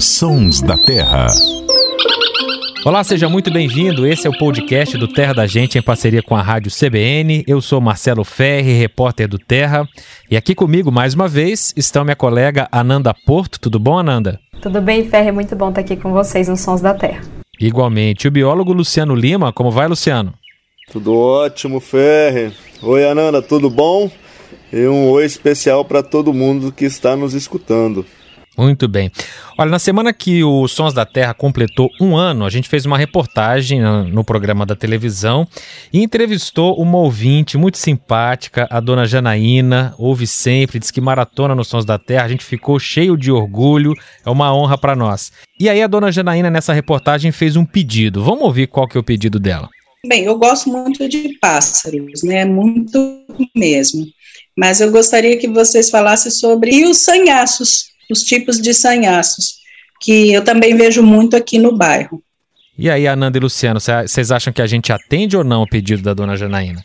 Sons da Terra. Olá, seja muito bem-vindo. Esse é o podcast do Terra da Gente em parceria com a Rádio CBN. Eu sou Marcelo Ferri, repórter do Terra. E aqui comigo, mais uma vez, estão minha colega Ananda Porto. Tudo bom, Ananda? Tudo bem, Ferri. Muito bom estar aqui com vocês no Sons da Terra. Igualmente. O biólogo Luciano Lima. Como vai, Luciano? Tudo ótimo, Ferri. Oi, Ananda, tudo bom? E um oi especial para todo mundo que está nos escutando. Muito bem. Olha, na semana que o Sons da Terra completou um ano, a gente fez uma reportagem no programa da televisão e entrevistou uma ouvinte muito simpática, a dona Janaína, ouve sempre, diz que maratona nos Sons da Terra, a gente ficou cheio de orgulho, é uma honra para nós. E aí a dona Janaína nessa reportagem fez um pedido. Vamos ouvir qual que é o pedido dela. Bem, eu gosto muito de pássaros, né? Muito mesmo. Mas eu gostaria que vocês falassem sobre os sanhaços os tipos de sanhaços, que eu também vejo muito aqui no bairro. E aí, Ananda e Luciano, vocês acham que a gente atende ou não o pedido da dona Janaína?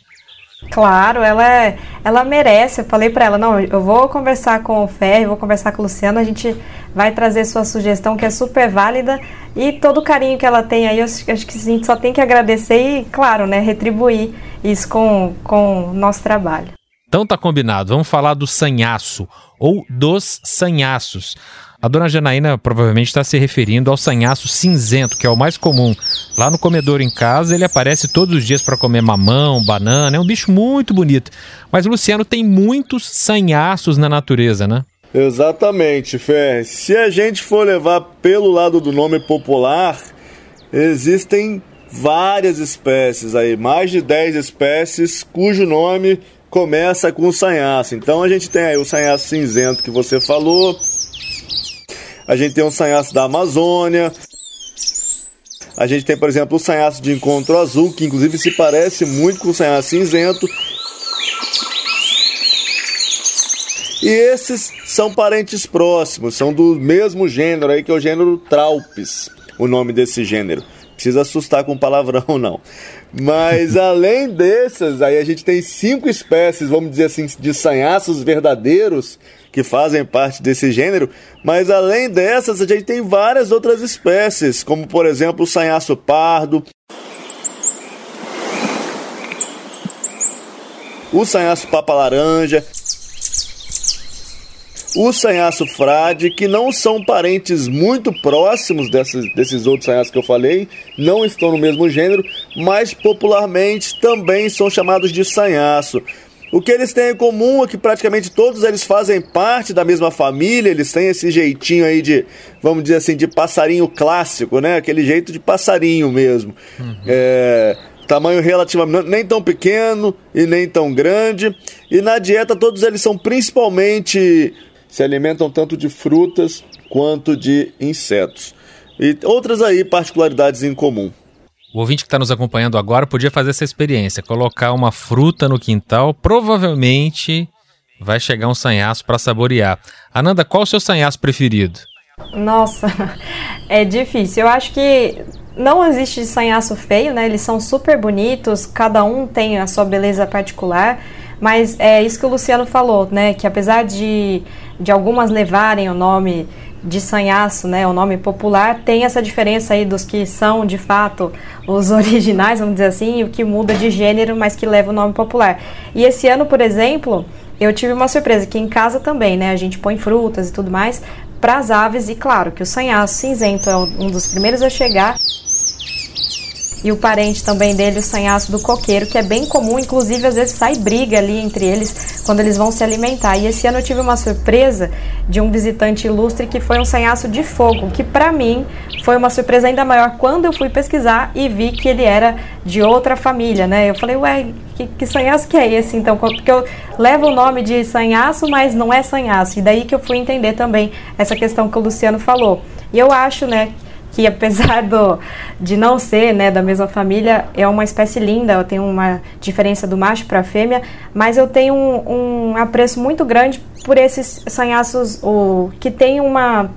Claro, ela, é, ela merece. Eu falei para ela, não, eu vou conversar com o Ferro, vou conversar com o Luciano, a gente vai trazer sua sugestão que é super válida e todo o carinho que ela tem aí, eu acho que a gente só tem que agradecer e, claro, né, retribuir isso com, com o nosso trabalho. Então tá combinado, vamos falar do sanhaço ou dos sanhaços. A dona Janaína provavelmente está se referindo ao sanhaço cinzento, que é o mais comum. Lá no comedor em casa, ele aparece todos os dias para comer mamão, banana, é um bicho muito bonito. Mas, Luciano, tem muitos sanhaços na natureza, né? Exatamente, Fé. Se a gente for levar pelo lado do nome popular, existem várias espécies aí, mais de 10 espécies cujo nome começa com sanhaço. Então a gente tem aí o sanhaço cinzento que você falou, a gente tem o sanhaço da Amazônia, a gente tem, por exemplo, o sanhaço de encontro azul, que inclusive se parece muito com o sanhaço cinzento. E esses são parentes próximos, são do mesmo gênero aí, que é o gênero Traupes, o nome desse gênero precisa assustar com palavrão, não. Mas além dessas, aí a gente tem cinco espécies, vamos dizer assim, de sanhaços verdadeiros que fazem parte desse gênero. Mas além dessas, a gente tem várias outras espécies, como por exemplo o sanhaço pardo, o sanhaço papa laranja, o sanhaço frade, que não são parentes muito próximos desses, outros sanhaços que eu falei, não estão no mesmo gênero, mas popularmente também são chamados de sanhaço. O que eles têm em comum é que praticamente todos eles fazem parte da mesma família, eles têm esse jeitinho aí de, vamos dizer assim, de passarinho clássico, né? Aquele jeito de passarinho mesmo. Uhum. É, tamanho relativamente nem tão pequeno e nem tão grande. E na dieta todos eles são principalmente se alimentam tanto de frutas quanto de insetos. E outras aí particularidades em comum. O ouvinte que está nos acompanhando agora podia fazer essa experiência, colocar uma fruta no quintal, provavelmente vai chegar um sanhaço para saborear. Ananda, qual o seu sanhaço preferido? Nossa, é difícil. Eu acho que não existe sanhaço feio, né? Eles são super bonitos, cada um tem a sua beleza particular. Mas é isso que o Luciano falou, né? Que apesar de, de algumas levarem o nome de sanhaço, né, o nome popular, tem essa diferença aí dos que são de fato os originais, vamos dizer assim, o que muda de gênero, mas que leva o nome popular. E esse ano, por exemplo, eu tive uma surpresa que em casa também, né, a gente põe frutas e tudo mais para as aves e claro que o sanhaço cinzento é um dos primeiros a chegar e o parente também dele, o sanhaço do coqueiro, que é bem comum, inclusive às vezes sai briga ali entre eles quando eles vão se alimentar. E esse ano eu tive uma surpresa de um visitante ilustre que foi um sanhaço de fogo, que para mim foi uma surpresa ainda maior quando eu fui pesquisar e vi que ele era de outra família, né? Eu falei, ué, que, que sanhaço que é esse então? Porque eu levo o nome de sanhaço, mas não é sanhaço. E daí que eu fui entender também essa questão que o Luciano falou. E eu acho, né, que apesar do, de não ser né, da mesma família, é uma espécie linda, eu tenho uma diferença do macho para a fêmea, mas eu tenho um, um, apreço muito grande por esses sanhaços o, que tem uma,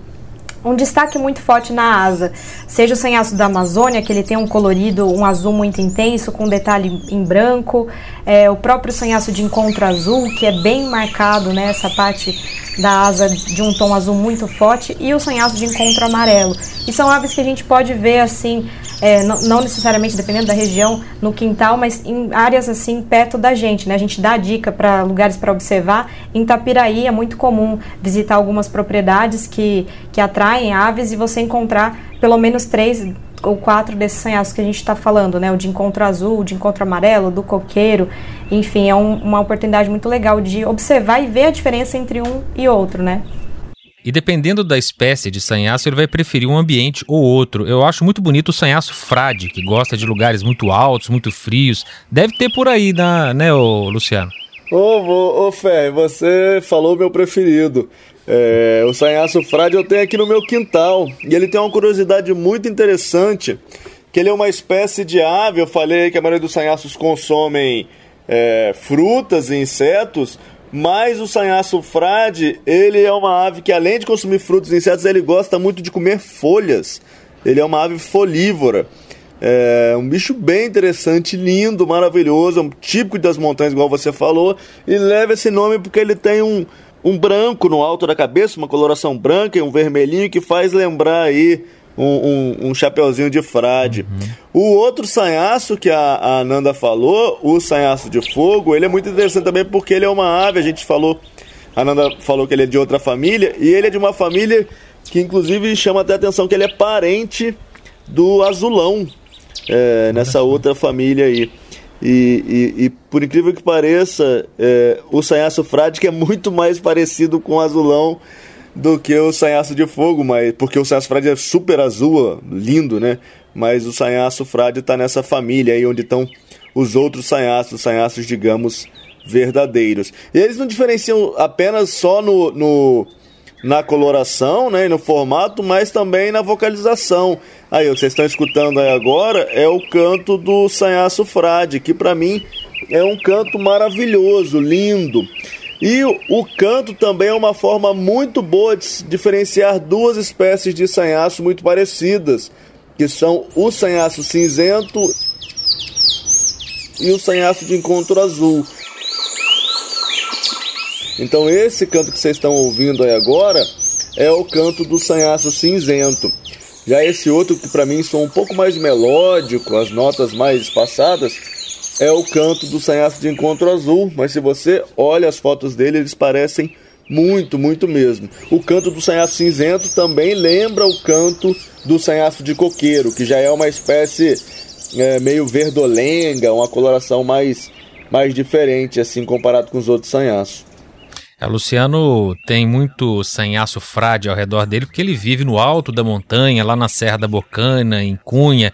um destaque muito forte na asa. Seja o sanhaço da Amazônia, que ele tem um colorido, um azul muito intenso, com detalhe em branco. É, o próprio sanhaço de encontro azul, que é bem marcado, né? Essa parte da asa de um tom azul muito forte. E o sanhaço de encontro amarelo. E são aves que a gente pode ver assim é, não, não, necessariamente dependendo da região, no quintal, mas em áreas assim perto da gente. Né? A gente dá dica para lugares para observar. Em Itapiraí é muito comum visitar algumas propriedades que, que atraem aves e você encontrar pelo menos três ou quatro desses sanhaços que a gente está falando, né? O de encontro azul, o de encontro amarelo, do coqueiro. Enfim, é um, uma oportunidade muito legal de observar e ver a diferença entre um e outro, né? E dependendo da espécie de sanhaço, ele vai preferir um ambiente ou outro. Eu acho muito bonito o sanhaço frade, que gosta de lugares muito altos, muito frios. Deve ter por aí, na, né, ô, Luciano? Ô, ô, Fé, você falou meu preferido. É, o sanhaço frade eu tenho aqui no meu quintal. E ele tem uma curiosidade muito interessante, que ele é uma espécie de ave. Eu falei que a maioria dos sanhaços consomem é, frutas e insetos, mas o sanhaço frade, ele é uma ave que além de consumir frutos e insetos, ele gosta muito de comer folhas. Ele é uma ave folívora. É um bicho bem interessante, lindo, maravilhoso, um típico das montanhas, igual você falou, e leva esse nome porque ele tem um, um branco no alto da cabeça, uma coloração branca e um vermelhinho que faz lembrar aí um, um, um chapeuzinho de frade. Uhum. O outro sanhaço que a, a Nanda falou, o sanhaço de fogo, ele é muito interessante também porque ele é uma ave, a gente falou, a Nanda falou que ele é de outra família, e ele é de uma família que inclusive chama até a atenção que ele é parente do azulão, é, nessa outra família aí. E, e, e, por incrível que pareça, é, o sanhaço que é muito mais parecido com o azulão do que o sanhaço de fogo, mas porque o sanhaço frade é super azul, lindo, né? Mas o sanhaço frade está nessa família aí onde estão os outros sanhaços, os sanhaços, digamos, verdadeiros. E eles não diferenciam apenas só no, no na coloração, né, no formato, mas também na vocalização. Aí, o que vocês estão escutando aí agora é o canto do sanhaço frade, que para mim é um canto maravilhoso, lindo. E o, canto também é uma forma muito boa de diferenciar duas espécies de sanhaço muito parecidas, que são o sanhaço cinzento e o sanhaço de encontro azul. Então esse canto que vocês estão ouvindo aí agora é o canto do sanhaço cinzento. Já esse outro que para mim são um pouco mais melódico, as notas mais espaçadas, é o canto do sanhaço de encontro azul, mas se você olha as fotos dele, eles parecem muito, muito mesmo. O canto do sanhaço cinzento também lembra o canto do sanhaço de coqueiro, que já é uma espécie é, meio verdolenga, uma coloração mais, mais diferente, assim, comparado com os outros sanhaços. É, Luciano tem muito sanhaço frade ao redor dele, porque ele vive no alto da montanha, lá na Serra da Bocana, em Cunha,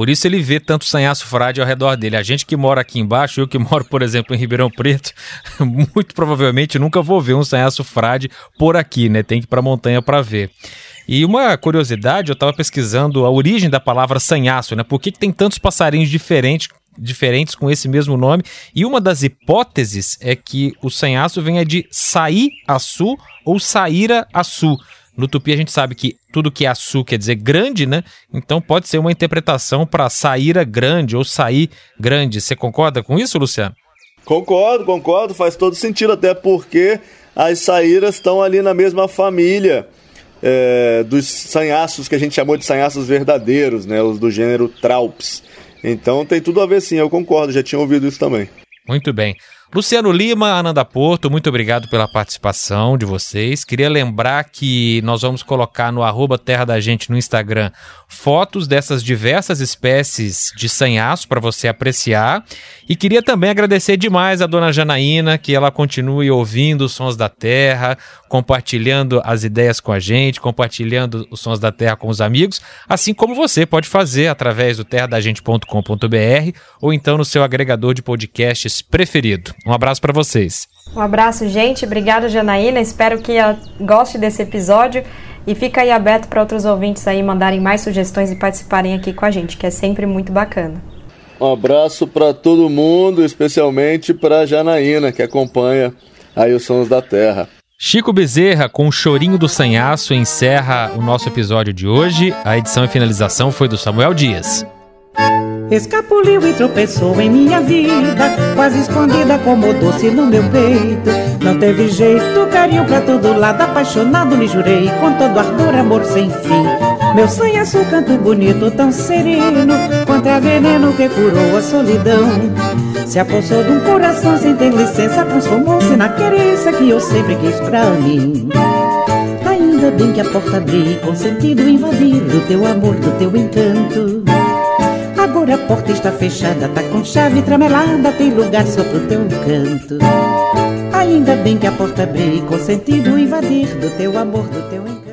por isso ele vê tanto sanhaço frade ao redor dele. A gente que mora aqui embaixo, eu que moro, por exemplo, em Ribeirão Preto, muito provavelmente nunca vou ver um sanhaço frade por aqui, né? Tem que ir para a montanha para ver. E uma curiosidade, eu estava pesquisando a origem da palavra sanhaço, né? Por que, que tem tantos passarinhos diferentes diferentes com esse mesmo nome. E uma das hipóteses é que o sanhaço venha de sair açu ou saíra açu. No tupi a gente sabe que tudo que é açu quer dizer grande, né? Então pode ser uma interpretação para saíra grande ou sair grande. Você concorda com isso, Luciano? Concordo, concordo, faz todo sentido, até porque as saíras estão ali na mesma família é, dos sanhaços que a gente chamou de sanhaços verdadeiros, né? Os do gênero Traups. Então tem tudo a ver sim, eu concordo, já tinha ouvido isso também. Muito bem. Luciano Lima, Ananda Porto, muito obrigado pela participação de vocês. Queria lembrar que nós vamos colocar no arroba Terra da Gente no Instagram fotos dessas diversas espécies de sanhaço para você apreciar. E queria também agradecer demais a dona Janaína, que ela continue ouvindo os sons da terra, compartilhando as ideias com a gente, compartilhando os sons da terra com os amigos, assim como você pode fazer através do terradagente.com.br ou então no seu agregador de podcasts preferido. Um abraço para vocês. Um abraço, gente. Obrigada, Janaína. Espero que goste desse episódio e fica aí aberto para outros ouvintes aí mandarem mais sugestões e participarem aqui com a gente, que é sempre muito bacana. Um abraço para todo mundo, especialmente para Janaína, que acompanha aí os Sons da Terra. Chico Bezerra com o Chorinho do Sanhaço encerra o nosso episódio de hoje. A edição e finalização foi do Samuel Dias. Escapuliu e tropeçou em minha vida, quase escondida como doce no meu peito. Não teve jeito, carinho pra todo lado, apaixonado lhe jurei, com todo ardor, amor sem fim. Meu sanhaço canto bonito, tão sereno, contra veneno que curou a solidão. Se apossou de um coração sem ter licença, transformou-se na querência que eu sempre quis pra mim. Ainda bem que a porta abri, com sentido invadir do teu amor, do teu encanto. A porta está fechada, tá com chave tramelada, tem lugar só pro teu canto. Ainda bem que a porta abri, com sentido invadir do teu amor, do teu encanto.